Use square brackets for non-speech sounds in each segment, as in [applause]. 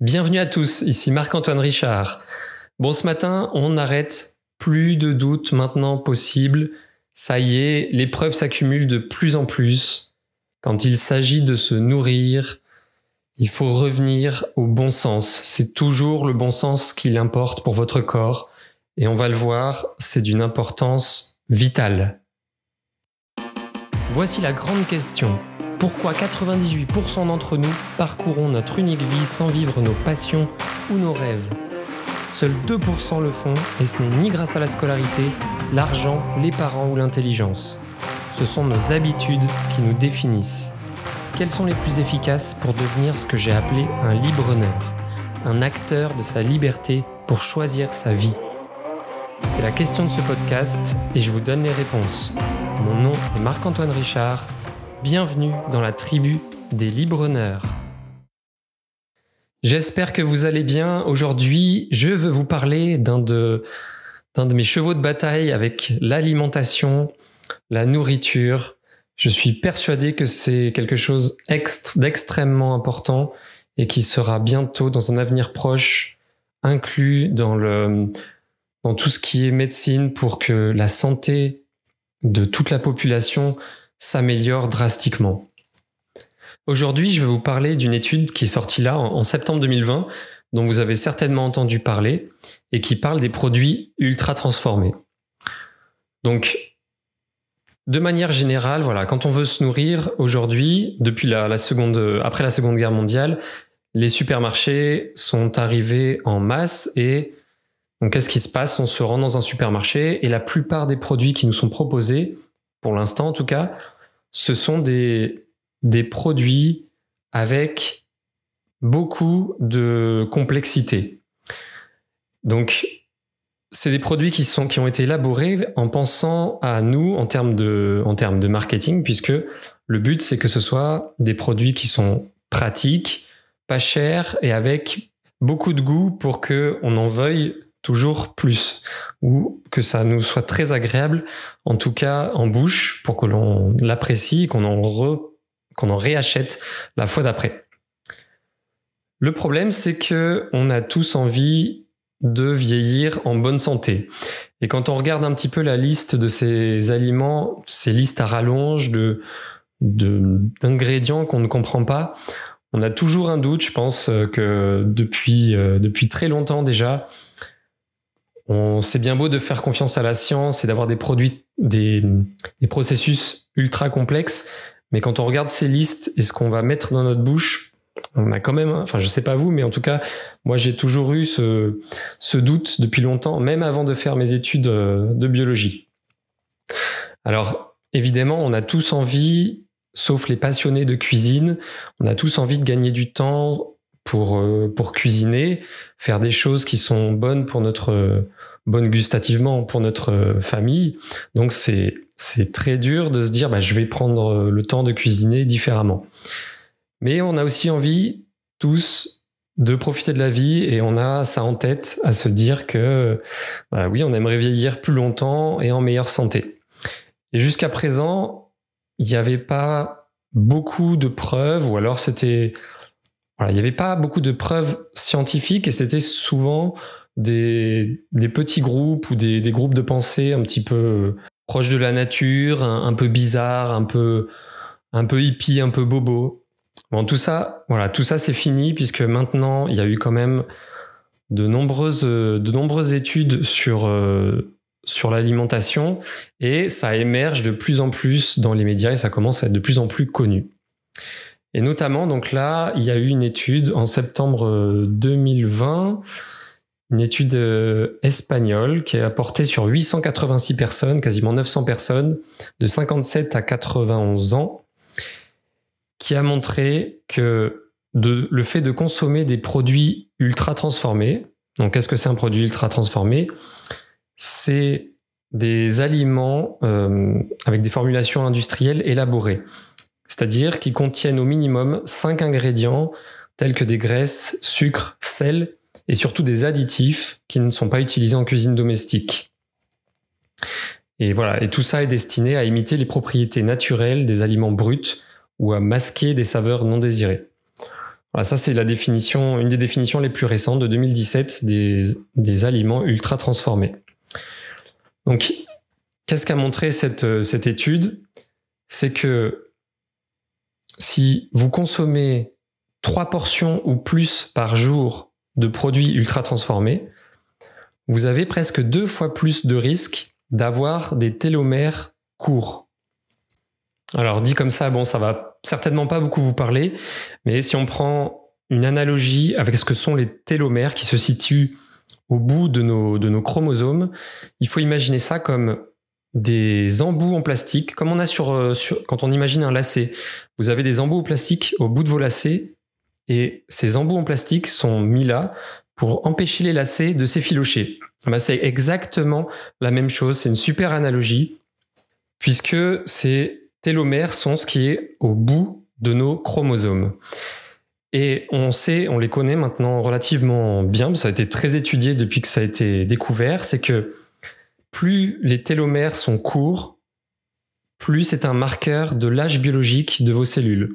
Bienvenue à tous, ici Marc-Antoine Richard. Bon, ce matin, on n'arrête plus de doutes maintenant possible. Ça y est, les preuves s'accumulent de plus en plus. Quand il s'agit de se nourrir, il faut revenir au bon sens. C'est toujours le bon sens qu'il importe pour votre corps. Et on va le voir, c'est d'une importance vitale. Voici la grande question. Pourquoi 98% d'entre nous parcourons notre unique vie sans vivre nos passions ou nos rêves Seuls 2% le font et ce n'est ni grâce à la scolarité, l'argent, les parents ou l'intelligence. Ce sont nos habitudes qui nous définissent. Quelles sont les plus efficaces pour devenir ce que j'ai appelé un libre-honneur Un acteur de sa liberté pour choisir sa vie? C'est la question de ce podcast et je vous donne les réponses. Mon nom est Marc-Antoine Richard Bienvenue dans la tribu des Libreneurs. J'espère que vous allez bien. Aujourd'hui, je veux vous parler d'un de, mes chevaux de bataille avec l'alimentation, la nourriture. Je suis persuadé que c'est quelque chose d'extrêmement important et qui sera bientôt, dans un avenir proche, inclus dans, dans tout ce qui est médecine pour que la santé de toute la population s'améliore drastiquement. Aujourd'hui, je vais vous parler d'une étude qui est sortie là en, septembre 2020, dont vous avez certainement entendu parler, et qui parle des produits ultra transformés. Donc, de manière générale, voilà, quand on veut se nourrir aujourd'hui, depuis la, seconde, après la Seconde Guerre mondiale, les supermarchés sont arrivés en masse et donc qu'est-ce qui se passe? On se rend dans un supermarché et la plupart des produits qui nous sont proposés pour l'instant en tout cas, ce sont des, des produits avec beaucoup de complexité. Donc, c'est des produits qui, sont, qui ont été élaborés en pensant à nous en termes de, en termes de marketing, puisque le but, c'est que ce soit des produits qui sont pratiques, pas chers et avec beaucoup de goût pour que on en veuille toujours plus ou que ça nous soit très agréable, en tout cas en bouche, pour que l'on l'apprécie, qu'on en, qu'on en réachète la fois d'après. Le problème, c'est que on a tous envie de vieillir en bonne santé. Et quand on regarde un petit peu la liste de ces aliments, ces listes à rallonge de d'ingrédients qu'on ne comprend pas, on a toujours un doute, je pense que depuis, euh, depuis très longtemps déjà, on, c'est bien beau de faire confiance à la science et d'avoir des produits, des, des processus ultra complexes, mais quand on regarde ces listes et ce qu'on va mettre dans notre bouche, on a quand même, enfin je sais pas vous, mais en tout cas, moi j'ai toujours eu ce, ce doute depuis longtemps, même avant de faire mes études euh, de biologie. Alors évidemment, on a tous envie, sauf les passionnés de cuisine, on a tous envie de gagner du temps pour euh, pour cuisiner, faire des choses qui sont bonnes pour notre euh, bonnes gustativement pour notre euh, famille. Donc c'est c'est très dur de se dire bah je vais prendre le temps de cuisiner différemment. Mais on a aussi envie tous de profiter de la vie et on a ça en tête à se dire que bah oui, on aimerait vieillir plus longtemps et en meilleure santé. Et jusqu'à présent, il n'y avait pas beaucoup de preuves ou alors c'était voilà, il n'y avait pas beaucoup de preuves scientifiques et c'était souvent des, des, petits groupes ou des, des, groupes de pensée un petit peu proches de la nature, un, peu bizarres, un peu, un peu hippie, un peu bobo. Bon, tout ça, voilà, tout ça c'est fini puisque maintenant il y a eu quand même de nombreuses, de nombreuses études sur, euh, sur l'alimentation et ça émerge de plus en plus dans les médias et ça commence à être de plus en plus connu. Et notamment, donc là, il y a eu une étude en septembre 2020, euh, une étude euh, espagnole qui a porté sur 886 personnes, quasiment 900 personnes, de 57 à 91 ans, qui a montré que le fait de consommer des produits ultra transformés, donc qu'est-ce que c'est un produit ultra transformé? C'est des aliments euh, avec des formulations industrielles élaborées c'est-à-dire qui contiennent au minimum 5 ingrédients tels que des graisses, sucre, sel et surtout des additifs qui ne sont pas utilisés en cuisine domestique. Et voilà, et tout ça est destiné à imiter les propriétés naturelles des aliments bruts ou à masquer des saveurs non désirées. Voilà, ça c'est la définition, une des définitions les plus récentes de 2017 des, des aliments ultra transformés. Donc, qu'est-ce qu'a montré cette, cette étude? C'est que si vous consommez trois portions ou plus par jour de produits ultra transformés, vous avez presque deux fois plus de risques d'avoir des télomères courts. Alors dit comme ça, bon, ça va certainement pas beaucoup vous parler, mais si on prend une analogie avec ce que sont les télomères qui se situent au bout de nos chromosomes, il faut imaginer ça comme des embouts en plastique, comme on a sur, euh, sur, quand on imagine un lacet. Vous avez des embouts en plastique au bout de vos lacets, et ces embouts en plastique sont mis là pour empêcher les lacets de s'effilocher. Bah, c'est exactement la même chose, c'est une super analogie, puisque ces télomères sont ce qui est au bout de nos chromosomes. Et on sait, on les connaît maintenant relativement bien, ça a été très étudié depuis que ça a été découvert, c'est que plus les télomères sont courts, plus c'est un marqueur de l'âge biologique de vos cellules.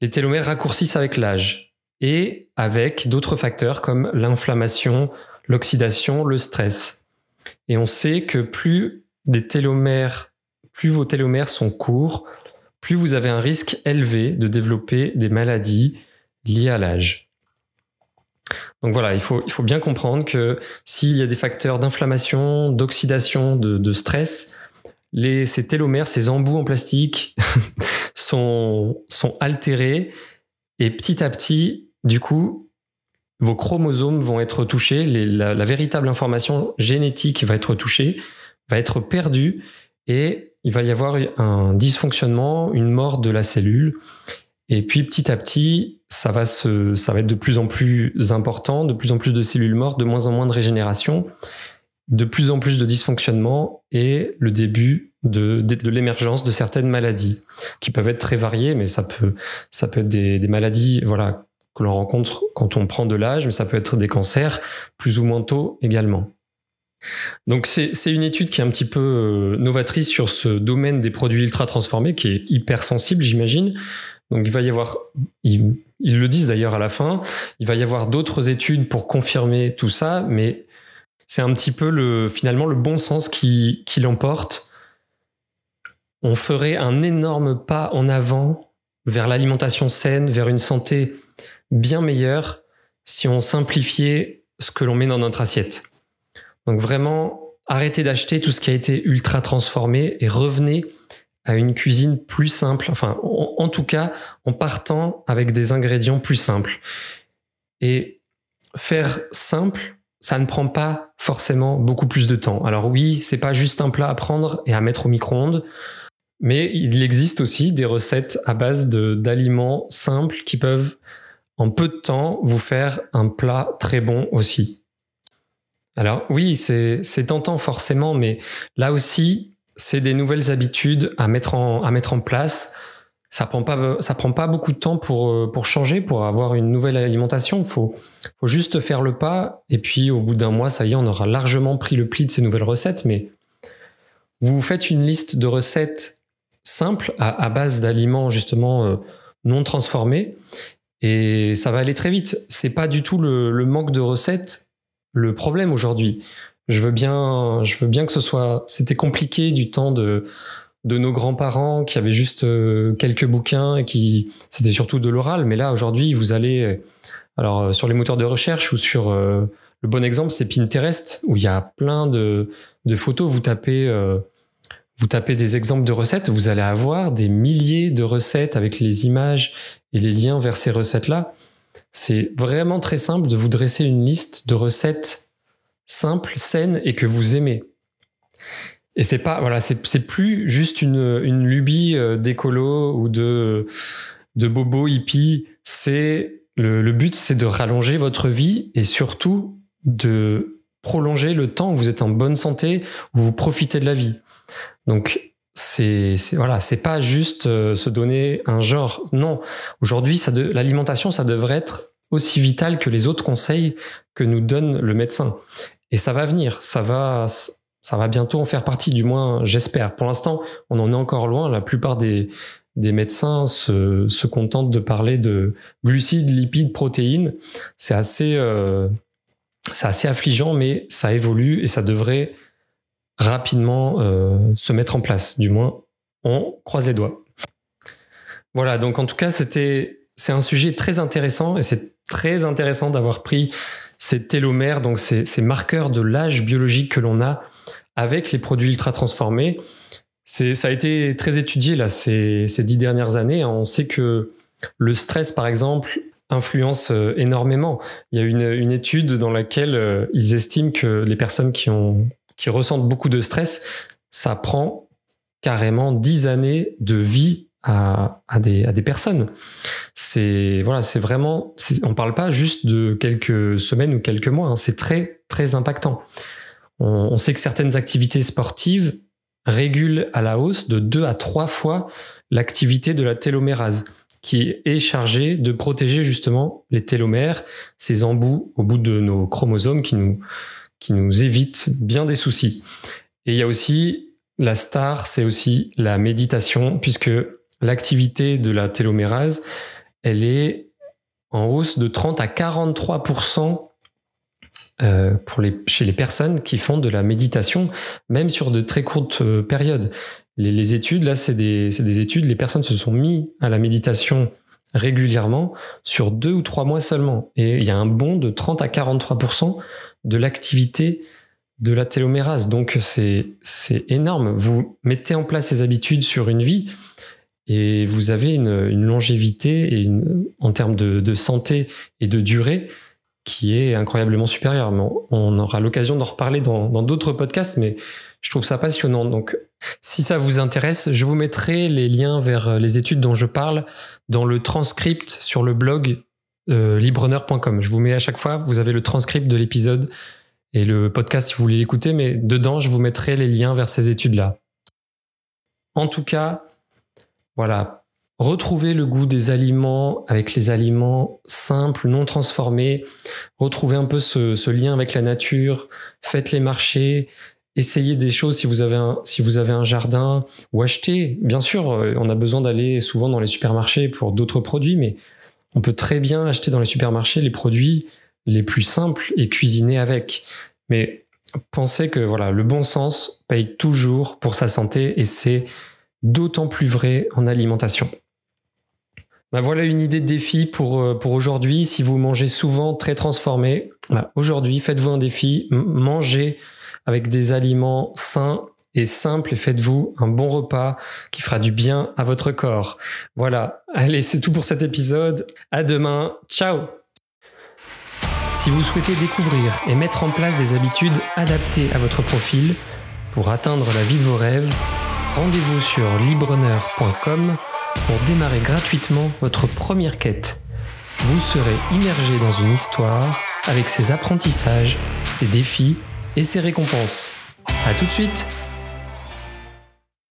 Les télomères raccourcissent avec l'âge et avec d'autres facteurs comme l'inflammation, l'oxydation, le stress. Et on sait que plus vos télomères sont courts, plus vous avez un risque élevé de développer des maladies liées à l'âge. Donc voilà, il faut, il faut bien comprendre que s'il y a des facteurs d'inflammation, d'oxydation, de, stress, les, ces télomères, ces embouts en plastique [laughs] sont, sont altérés et petit à petit, du coup, vos chromosomes vont être touchés, la, véritable information génétique va être touchée, va être perdue et il va y avoir un dysfonctionnement, une mort de la cellule. Et puis petit à petit, ça va, se, ça va être de plus en plus important, de plus en plus de cellules mortes, de moins en moins de régénération, de plus en plus de dysfonctionnement et le début de, de, l'émergence de certaines maladies qui peuvent être très variées, mais ça peut, ça peut être des, maladies voilà, que l'on rencontre quand on prend de l'âge, mais ça peut être des cancers plus ou moins tôt également. Donc c'est une étude qui est un petit peu euh, novatrice sur ce domaine des produits ultra transformés, qui est hyper sensible, j'imagine. Donc il va y avoir, ils, le disent d'ailleurs à la fin, il va y avoir d'autres études pour confirmer tout ça, mais c'est un petit peu le, finalement le bon sens qui, qui l'emporte. On ferait un énorme pas en avant vers l'alimentation saine, vers une santé bien meilleure si on simplifiait ce que l'on met dans notre assiette. Donc vraiment, arrêtez d'acheter tout ce qui a été ultra transformé et revenez à une cuisine plus simple, enfin en, tout cas en partant avec des ingrédients plus simples. Et faire simple, ça ne prend pas forcément beaucoup plus de temps. Alors oui, c'est pas juste un plat à prendre et à mettre au micro-ondes, mais il existe aussi des recettes à base d'aliments simples qui peuvent en peu de temps vous faire un plat très bon aussi. Alors oui, c'est tentant forcément, mais là aussi, c'est des nouvelles habitudes à mettre en, à mettre en place. Ça prend pas, ça prend pas beaucoup de temps pour, euh, pour changer, pour avoir une nouvelle alimentation. Faut, faut juste faire le pas. Et puis, au bout d'un mois, ça y est, on aura largement pris le pli de ces nouvelles recettes. Mais vous faites une liste de recettes simples à, base d'aliments, justement, euh, non transformés. Et ça va aller très vite. C'est pas du tout le manque de recettes le problème aujourd'hui je veux bien, je veux bien que ce soit. C'était compliqué du temps de de nos grands-parents qui avaient juste euh, quelques bouquins et qui c'était surtout de l'oral. Mais là aujourd'hui, vous allez euh, alors euh, sur les moteurs de recherche ou sur le bon exemple, c'est Pinterest où il y a plein de de photos. Vous tapez vous tapez des exemples de recettes, vous allez avoir des milliers de recettes avec les images et les liens vers ces recettes-là. C'est vraiment très simple de vous dresser une liste de recettes simple, saine et que vous aimez. Et c'est pas, voilà, c'est plus juste une, une lubie euh, d'écolo ou de, de bobo hippie. C'est le, but, c'est de rallonger votre vie et surtout de prolonger le temps où vous êtes en bonne santé, où vous profitez de la vie. Donc, c'est voilà, c'est pas juste euh, se donner un genre. Non, aujourd'hui, l'alimentation, ça devrait être aussi vital que les autres conseils que nous donne le médecin. Et ça va venir, ça va, ça va bientôt en faire partie, du moins j'espère. Pour l'instant, on en est encore loin. La plupart des, des médecins se, contentent de parler de glucides, lipides, protéines. C'est assez, euh, assez affligeant, mais ça évolue et ça devrait rapidement euh, se mettre en place. Du moins, on croise les doigts. Voilà, donc en tout cas, c'était, c'est un sujet très intéressant et c'est très intéressant d'avoir pris ces télomères, donc ces, ces marqueurs de l'âge biologique que l'on a avec les produits ultra transformés. Ça a été très étudié là ces, ces dix dernières années. On sait que le stress, par exemple, influence euh, énormément. Il y a une, une étude dans laquelle euh, ils estiment que les personnes qui, ont, qui ressentent beaucoup de stress, ça prend carrément dix années de vie à, des, à des personnes. C'est voilà, c'est vraiment, on parle pas juste de quelques semaines ou quelques mois. Hein. c'est très très impactant. On, sait que certaines activités sportives régulent à la hausse de deux à trois fois l'activité de la télomérase, qui est chargée de protéger justement les télomères, ces embouts au bout de nos chromosomes qui nous qui nous évitent bien des soucis. Et il y a aussi la star, c'est aussi la méditation, puisque l'activité de la télomérase, elle est en hausse de 30 à 43 euh, pour les, chez les personnes qui font de la méditation, même sur de très courtes euh, périodes. Les, études, là, c'est des, des, études, les personnes se sont mis à la méditation régulièrement sur deux ou trois mois seulement. Et il y a un bond de 30 à 43% de l'activité de la télomérase. Donc c'est énorme. Vous mettez en place ces habitudes sur une vie et vous avez une, longévité et en termes de, santé et de durée qui est incroyablement supérieure. on aura l'occasion d'en reparler dans d'autres podcasts, mais je trouve ça passionnant. Donc, si ça vous intéresse, je vous mettrai les liens vers les études dont je parle dans le transcript sur le blog euh, libreneur.com. Je vous mets à chaque fois, vous avez le transcript de l'épisode et le podcast si vous voulez l'écouter, mais dedans, je vous mettrai les liens vers ces études-là. En tout cas, voilà, retrouvez le goût des aliments avec les aliments simples, non transformés, retrouvez un peu ce, lien avec la nature, faites les marchés, essayez des choses si vous avez un, si vous avez un jardin. Ou achetez. Bien sûr, euh, on a besoin d'aller souvent dans les supermarchés pour d'autres produits, mais on peut très bien acheter dans les supermarchés les produits les plus simples et cuisiner avec. Mais pensez que voilà, le bon sens paye toujours pour sa santé et c'est d'autant plus vrai en alimentation. Bah, voilà une idée de défi pour, euh, pour aujourd'hui. Si vous mangez souvent très transformé, bah, aujourd'hui, faites-vous un défi, mangez avec des aliments sains et simples et faites-vous un bon repas qui fera du bien à votre corps. Voilà, allez, c'est tout pour cet épisode. À demain, ciao Si vous souhaitez découvrir et mettre en place des habitudes adaptées à votre profil pour atteindre la vie de vos rêves, rendez-vous sur libreneur.com pour démarrer gratuitement votre première quête. Vous serez immergé dans une histoire avec ses apprentissages, ses défis et ses récompenses. A tout de suite